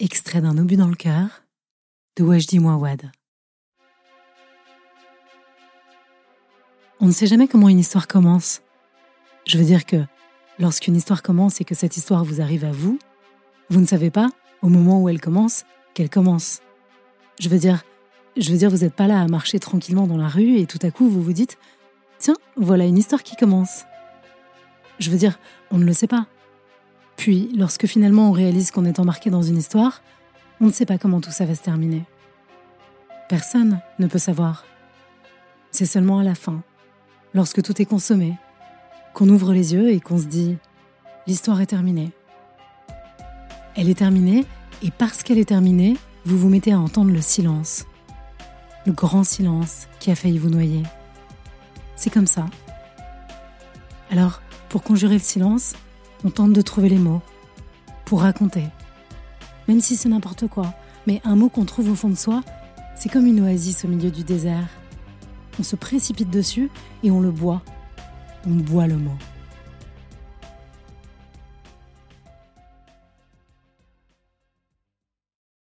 Extrait d'un obus dans le cœur de Wajdi Mouawad. On ne sait jamais comment une histoire commence. Je veux dire que lorsqu'une histoire commence et que cette histoire vous arrive à vous, vous ne savez pas, au moment où elle commence, qu'elle commence. Je veux dire, je veux dire, vous n'êtes pas là à marcher tranquillement dans la rue et tout à coup vous vous dites Tiens, voilà une histoire qui commence. Je veux dire, on ne le sait pas. Puis, lorsque finalement on réalise qu'on est embarqué dans une histoire, on ne sait pas comment tout ça va se terminer. Personne ne peut savoir. C'est seulement à la fin, lorsque tout est consommé, qu'on ouvre les yeux et qu'on se dit L'histoire est terminée. Elle est terminée, et parce qu'elle est terminée, vous vous mettez à entendre le silence. Le grand silence qui a failli vous noyer. C'est comme ça. Alors, pour conjurer le silence, on tente de trouver les mots. Pour raconter. Même si c'est n'importe quoi, mais un mot qu'on trouve au fond de soi, c'est comme une oasis au milieu du désert. On se précipite dessus et on le boit. On boit le mot.